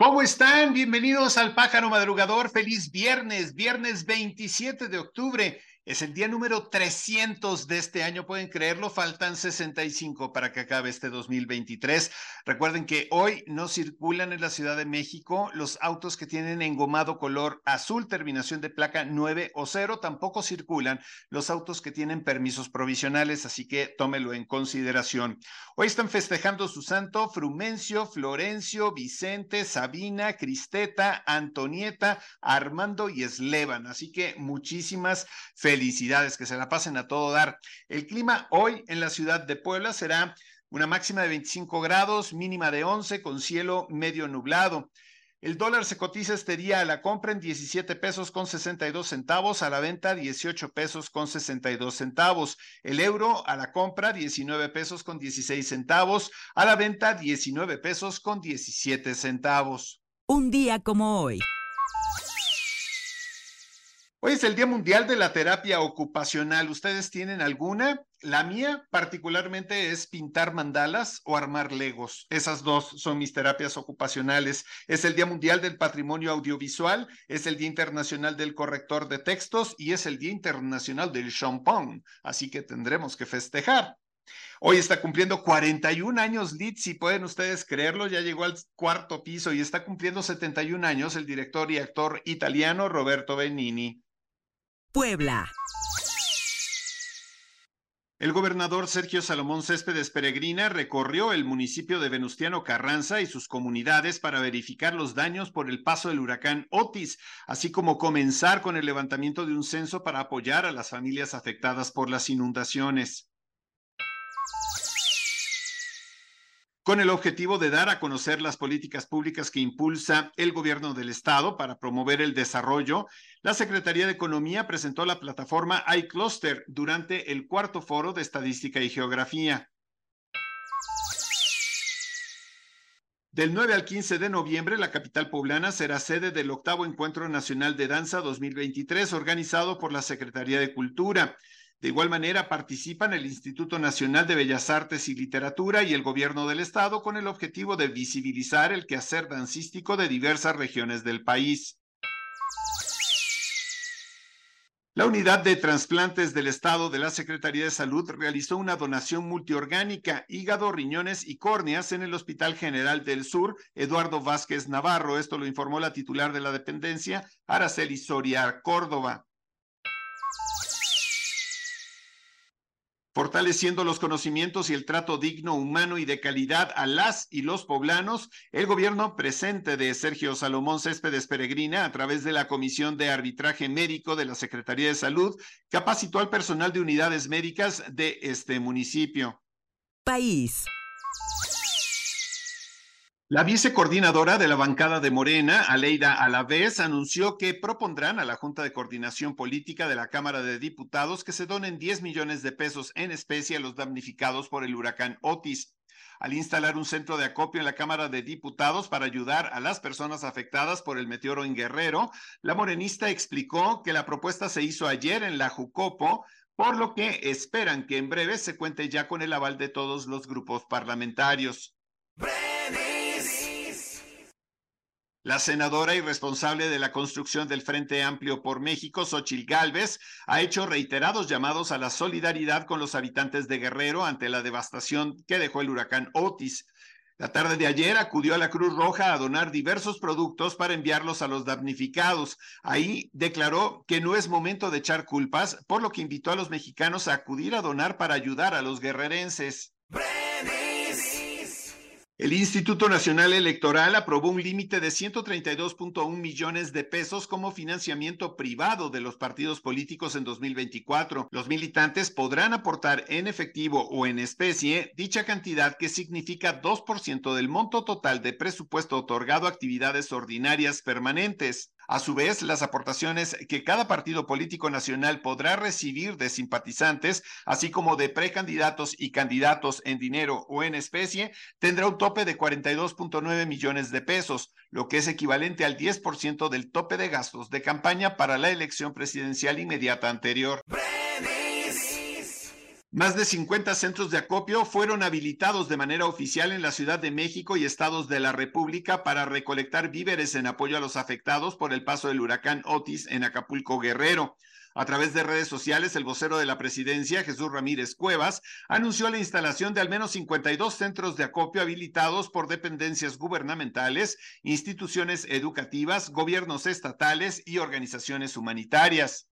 ¿Cómo están? Bienvenidos al Pájaro Madrugador. Feliz viernes, viernes 27 de octubre. Es el día número 300 de este año, pueden creerlo, faltan 65 para que acabe este 2023. Recuerden que hoy no circulan en la Ciudad de México los autos que tienen engomado color azul, terminación de placa 9 o 0, tampoco circulan los autos que tienen permisos provisionales, así que tómelo en consideración. Hoy están festejando su santo Frumencio, Florencio, Vicente, Sabina, Cristeta, Antonieta, Armando y Eslevan, así que muchísimas felicidades felicidades, que se la pasen a todo dar. El clima hoy en la ciudad de Puebla será una máxima de 25 grados, mínima de 11, con cielo medio nublado. El dólar se cotiza este día a la compra en 17 pesos con 62 centavos, a la venta 18 pesos con 62 centavos. El euro a la compra 19 pesos con 16 centavos, a la venta 19 pesos con 17 centavos. Un día como hoy. Hoy es el Día Mundial de la Terapia Ocupacional. ¿Ustedes tienen alguna? La mía particularmente es pintar mandalas o armar legos. Esas dos son mis terapias ocupacionales. Es el Día Mundial del Patrimonio Audiovisual, es el Día Internacional del Corrector de Textos y es el Día Internacional del Champón. Así que tendremos que festejar. Hoy está cumpliendo 41 años Litz, si pueden ustedes creerlo, ya llegó al cuarto piso y está cumpliendo 71 años el director y actor italiano Roberto Benini. Puebla. El gobernador Sergio Salomón Céspedes Peregrina recorrió el municipio de Venustiano Carranza y sus comunidades para verificar los daños por el paso del huracán Otis, así como comenzar con el levantamiento de un censo para apoyar a las familias afectadas por las inundaciones. Con el objetivo de dar a conocer las políticas públicas que impulsa el gobierno del estado para promover el desarrollo, la Secretaría de Economía presentó la plataforma iCluster durante el cuarto foro de Estadística y Geografía. Del 9 al 15 de noviembre, la capital poblana será sede del octavo Encuentro Nacional de Danza 2023 organizado por la Secretaría de Cultura. De igual manera, participan el Instituto Nacional de Bellas Artes y Literatura y el Gobierno del Estado con el objetivo de visibilizar el quehacer dancístico de diversas regiones del país. La unidad de trasplantes del Estado de la Secretaría de Salud realizó una donación multiorgánica, hígado, riñones y córneas en el Hospital General del Sur, Eduardo Vázquez Navarro. Esto lo informó la titular de la dependencia, Araceli Soria Córdoba. Fortaleciendo los conocimientos y el trato digno, humano y de calidad a las y los poblanos, el gobierno presente de Sergio Salomón Céspedes Peregrina, a través de la Comisión de Arbitraje Médico de la Secretaría de Salud, capacitó al personal de unidades médicas de este municipio. País. La vicecoordinadora de la bancada de Morena, Aleida Alavés, anunció que propondrán a la Junta de Coordinación Política de la Cámara de Diputados que se donen 10 millones de pesos en especie a los damnificados por el huracán Otis. Al instalar un centro de acopio en la Cámara de Diputados para ayudar a las personas afectadas por el meteoro en Guerrero, la morenista explicó que la propuesta se hizo ayer en la Jucopo, por lo que esperan que en breve se cuente ya con el aval de todos los grupos parlamentarios. La senadora y responsable de la construcción del Frente Amplio por México, Xochil Gálvez, ha hecho reiterados llamados a la solidaridad con los habitantes de Guerrero ante la devastación que dejó el huracán Otis. La tarde de ayer acudió a la Cruz Roja a donar diversos productos para enviarlos a los damnificados. Ahí declaró que no es momento de echar culpas, por lo que invitó a los mexicanos a acudir a donar para ayudar a los guerrerenses. El Instituto Nacional Electoral aprobó un límite de 132.1 millones de pesos como financiamiento privado de los partidos políticos en 2024. Los militantes podrán aportar en efectivo o en especie dicha cantidad que significa 2% del monto total de presupuesto otorgado a actividades ordinarias permanentes. A su vez, las aportaciones que cada partido político nacional podrá recibir de simpatizantes, así como de precandidatos y candidatos en dinero o en especie, tendrá un tope de 42.9 millones de pesos, lo que es equivalente al 10% del tope de gastos de campaña para la elección presidencial inmediata anterior. Más de 50 centros de acopio fueron habilitados de manera oficial en la Ciudad de México y estados de la República para recolectar víveres en apoyo a los afectados por el paso del huracán Otis en Acapulco Guerrero. A través de redes sociales, el vocero de la presidencia, Jesús Ramírez Cuevas, anunció la instalación de al menos 52 centros de acopio habilitados por dependencias gubernamentales, instituciones educativas, gobiernos estatales y organizaciones humanitarias.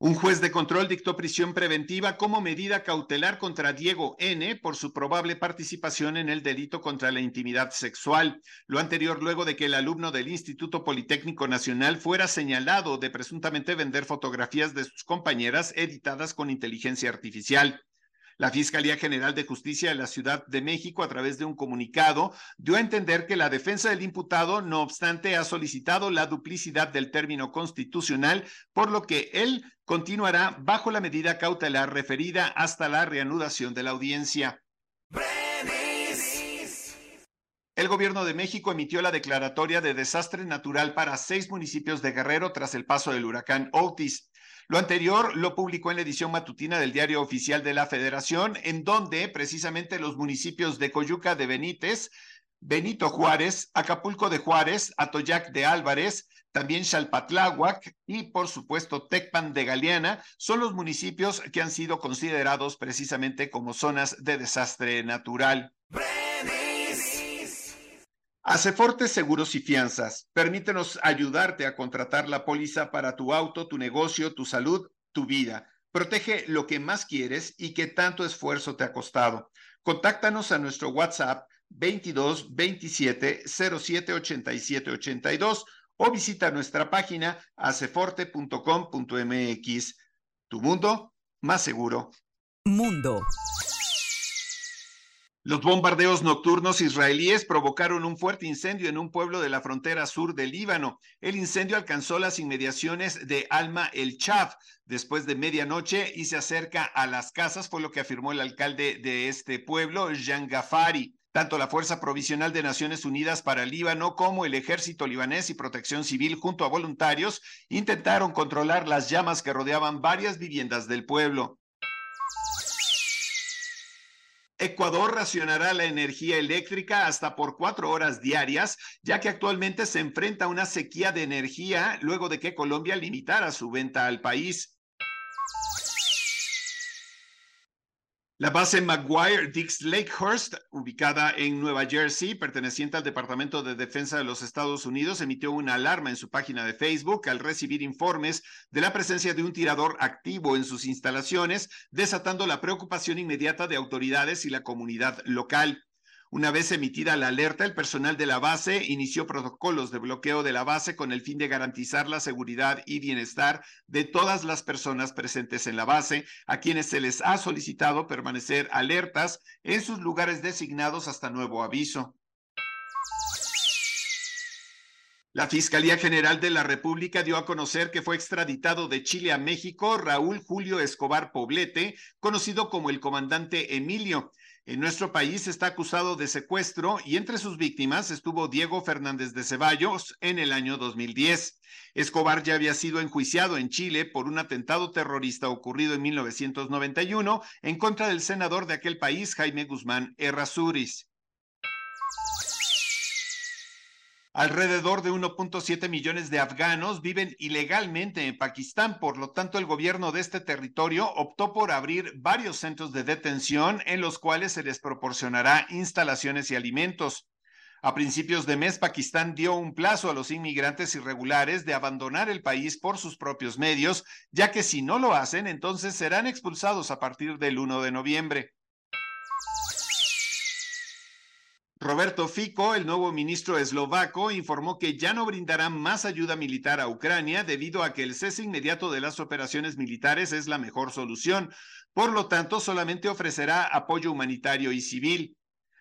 Un juez de control dictó prisión preventiva como medida cautelar contra Diego N por su probable participación en el delito contra la intimidad sexual. Lo anterior luego de que el alumno del Instituto Politécnico Nacional fuera señalado de presuntamente vender fotografías de sus compañeras editadas con inteligencia artificial. La Fiscalía General de Justicia de la Ciudad de México, a través de un comunicado, dio a entender que la defensa del imputado, no obstante, ha solicitado la duplicidad del término constitucional, por lo que él continuará bajo la medida cautelar referida hasta la reanudación de la audiencia. El gobierno de México emitió la declaratoria de desastre natural para seis municipios de Guerrero tras el paso del huracán Otis. Lo anterior lo publicó en la edición matutina del Diario Oficial de la Federación, en donde precisamente los municipios de Coyuca de Benítez, Benito Juárez, Acapulco de Juárez, Atoyac de Álvarez, también Xalpatláhuac y por supuesto Tecpan de Galeana son los municipios que han sido considerados precisamente como zonas de desastre natural. Aceforte Seguros y Fianzas. Permítenos ayudarte a contratar la póliza para tu auto, tu negocio, tu salud, tu vida. Protege lo que más quieres y que tanto esfuerzo te ha costado. Contáctanos a nuestro WhatsApp 22 27 07 87 82 o visita nuestra página aceforte.com.mx. Tu mundo más seguro. Mundo. Los bombardeos nocturnos israelíes provocaron un fuerte incendio en un pueblo de la frontera sur del Líbano. El incendio alcanzó las inmediaciones de Alma el Chaf después de medianoche y se acerca a las casas, fue lo que afirmó el alcalde de este pueblo, Jean Gafari. Tanto la Fuerza Provisional de Naciones Unidas para Líbano como el Ejército Libanés y Protección Civil junto a voluntarios intentaron controlar las llamas que rodeaban varias viviendas del pueblo. Ecuador racionará la energía eléctrica hasta por cuatro horas diarias, ya que actualmente se enfrenta a una sequía de energía luego de que Colombia limitara su venta al país. La base McGuire Dix Lakehurst, ubicada en Nueva Jersey, perteneciente al Departamento de Defensa de los Estados Unidos, emitió una alarma en su página de Facebook al recibir informes de la presencia de un tirador activo en sus instalaciones, desatando la preocupación inmediata de autoridades y la comunidad local. Una vez emitida la alerta, el personal de la base inició protocolos de bloqueo de la base con el fin de garantizar la seguridad y bienestar de todas las personas presentes en la base, a quienes se les ha solicitado permanecer alertas en sus lugares designados hasta nuevo aviso. La Fiscalía General de la República dio a conocer que fue extraditado de Chile a México Raúl Julio Escobar Poblete, conocido como el comandante Emilio, en nuestro país está acusado de secuestro y entre sus víctimas estuvo Diego Fernández de Ceballos en el año 2010. Escobar ya había sido enjuiciado en Chile por un atentado terrorista ocurrido en 1991 en contra del senador de aquel país, Jaime Guzmán Errázuriz. Alrededor de 1.7 millones de afganos viven ilegalmente en Pakistán, por lo tanto el gobierno de este territorio optó por abrir varios centros de detención en los cuales se les proporcionará instalaciones y alimentos. A principios de mes, Pakistán dio un plazo a los inmigrantes irregulares de abandonar el país por sus propios medios, ya que si no lo hacen, entonces serán expulsados a partir del 1 de noviembre. Roberto Fico, el nuevo ministro eslovaco, informó que ya no brindará más ayuda militar a Ucrania debido a que el cese inmediato de las operaciones militares es la mejor solución. Por lo tanto, solamente ofrecerá apoyo humanitario y civil.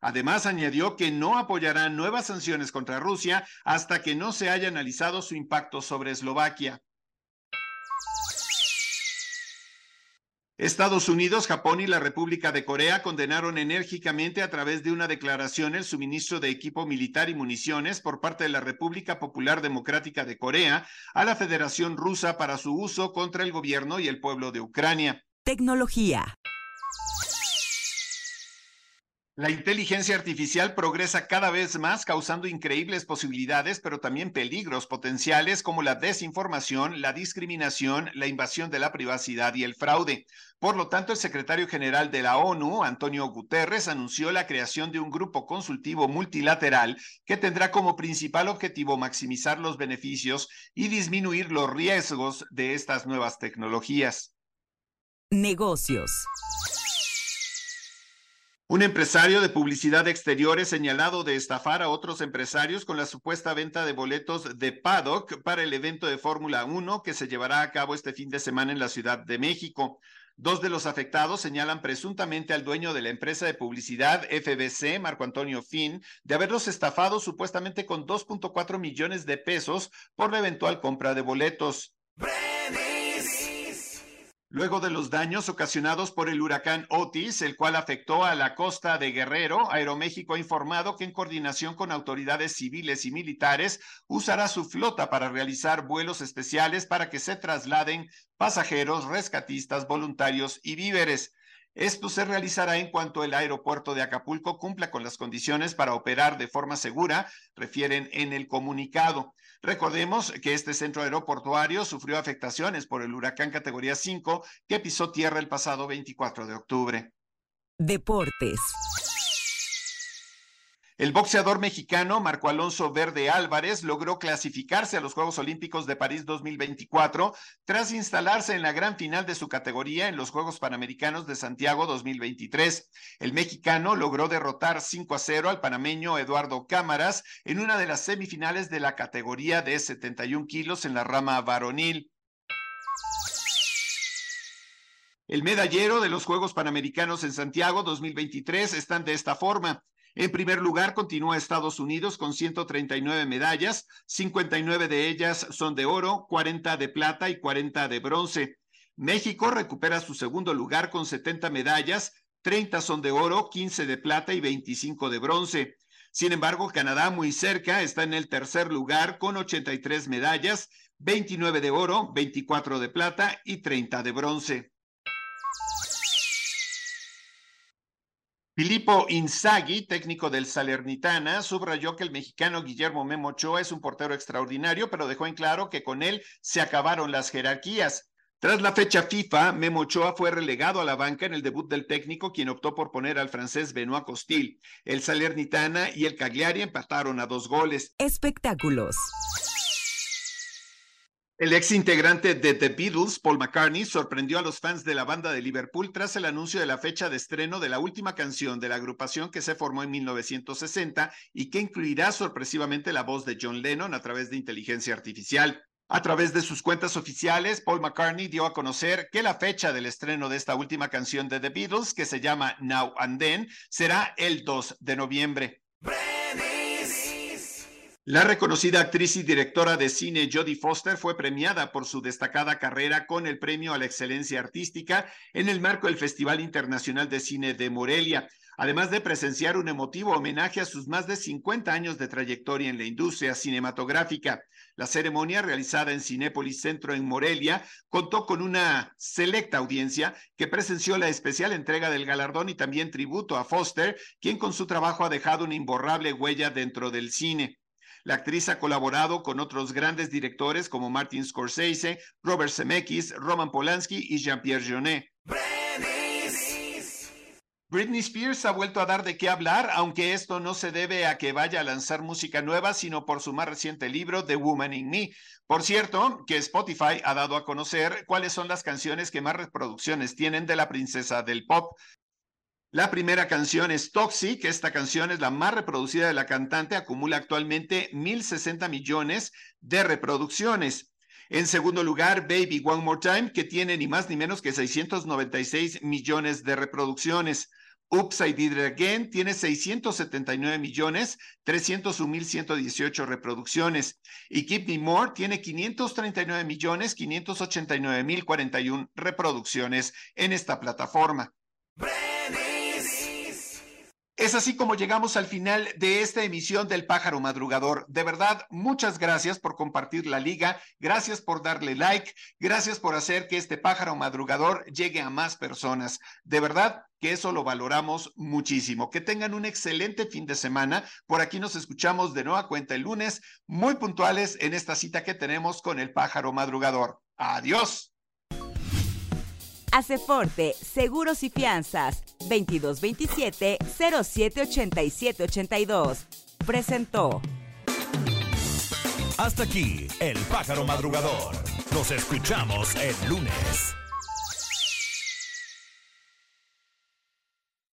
Además, añadió que no apoyará nuevas sanciones contra Rusia hasta que no se haya analizado su impacto sobre Eslovaquia. Estados Unidos, Japón y la República de Corea condenaron enérgicamente a través de una declaración el suministro de equipo militar y municiones por parte de la República Popular Democrática de Corea a la Federación Rusa para su uso contra el gobierno y el pueblo de Ucrania. Tecnología. La inteligencia artificial progresa cada vez más, causando increíbles posibilidades, pero también peligros potenciales como la desinformación, la discriminación, la invasión de la privacidad y el fraude. Por lo tanto, el secretario general de la ONU, Antonio Guterres, anunció la creación de un grupo consultivo multilateral que tendrá como principal objetivo maximizar los beneficios y disminuir los riesgos de estas nuevas tecnologías. Negocios. Un empresario de publicidad exterior es señalado de estafar a otros empresarios con la supuesta venta de boletos de paddock para el evento de Fórmula 1 que se llevará a cabo este fin de semana en la Ciudad de México. Dos de los afectados señalan presuntamente al dueño de la empresa de publicidad FBC, Marco Antonio Finn, de haberlos estafado supuestamente con 2.4 millones de pesos por la eventual compra de boletos. Luego de los daños ocasionados por el huracán Otis, el cual afectó a la costa de Guerrero, Aeroméxico ha informado que en coordinación con autoridades civiles y militares usará su flota para realizar vuelos especiales para que se trasladen pasajeros, rescatistas, voluntarios y víveres. Esto se realizará en cuanto el aeropuerto de Acapulco cumpla con las condiciones para operar de forma segura, refieren en el comunicado. Recordemos que este centro aeroportuario sufrió afectaciones por el huracán categoría 5 que pisó tierra el pasado 24 de octubre. Deportes. El boxeador mexicano Marco Alonso Verde Álvarez logró clasificarse a los Juegos Olímpicos de París 2024 tras instalarse en la gran final de su categoría en los Juegos Panamericanos de Santiago 2023. El mexicano logró derrotar 5 a 0 al panameño Eduardo Cámaras en una de las semifinales de la categoría de 71 kilos en la rama varonil. El medallero de los Juegos Panamericanos en Santiago 2023 están de esta forma. En primer lugar, continúa Estados Unidos con 139 medallas, 59 de ellas son de oro, 40 de plata y 40 de bronce. México recupera su segundo lugar con 70 medallas, 30 son de oro, 15 de plata y 25 de bronce. Sin embargo, Canadá muy cerca está en el tercer lugar con 83 medallas, 29 de oro, 24 de plata y 30 de bronce. Filippo Inzaghi, técnico del Salernitana, subrayó que el mexicano Guillermo Memo Ochoa es un portero extraordinario, pero dejó en claro que con él se acabaron las jerarquías. Tras la fecha FIFA, Memo Ochoa fue relegado a la banca en el debut del técnico, quien optó por poner al francés Benoit Costil. El Salernitana y el Cagliari empataron a dos goles. Espectáculos. El ex integrante de The Beatles, Paul McCartney, sorprendió a los fans de la banda de Liverpool tras el anuncio de la fecha de estreno de la última canción de la agrupación que se formó en 1960 y que incluirá sorpresivamente la voz de John Lennon a través de inteligencia artificial. A través de sus cuentas oficiales, Paul McCartney dio a conocer que la fecha del estreno de esta última canción de The Beatles, que se llama Now and Then, será el 2 de noviembre. La reconocida actriz y directora de cine Jodie Foster fue premiada por su destacada carrera con el Premio a la Excelencia Artística en el marco del Festival Internacional de Cine de Morelia, además de presenciar un emotivo homenaje a sus más de 50 años de trayectoria en la industria cinematográfica. La ceremonia realizada en Cinépolis Centro en Morelia contó con una selecta audiencia que presenció la especial entrega del galardón y también tributo a Foster, quien con su trabajo ha dejado una imborrable huella dentro del cine. La actriz ha colaborado con otros grandes directores como Martin Scorsese, Robert Zemeckis, Roman Polanski y Jean-Pierre Jeunet. Britney Spears ha vuelto a dar de qué hablar, aunque esto no se debe a que vaya a lanzar música nueva, sino por su más reciente libro, The Woman in Me. Por cierto, que Spotify ha dado a conocer cuáles son las canciones que más reproducciones tienen de la princesa del pop. La primera canción es Toxic. Esta canción es la más reproducida de la cantante. Acumula actualmente 1.060 millones de reproducciones. En segundo lugar, Baby One More Time, que tiene ni más ni menos que 696 millones de reproducciones. Upside Did It Again tiene 679 millones, 301 mil 118 reproducciones. Y Keep Me More tiene 539 millones, 589 mil 41 reproducciones en esta plataforma. Es así como llegamos al final de esta emisión del Pájaro Madrugador. De verdad, muchas gracias por compartir la liga, gracias por darle like, gracias por hacer que este Pájaro Madrugador llegue a más personas. De verdad que eso lo valoramos muchísimo. Que tengan un excelente fin de semana. Por aquí nos escuchamos de nueva cuenta el lunes, muy puntuales en esta cita que tenemos con el Pájaro Madrugador. Adiós. Aceforte, Seguros y Fianzas, 2227-078782. Presentó. Hasta aquí, el pájaro madrugador. Nos escuchamos el lunes.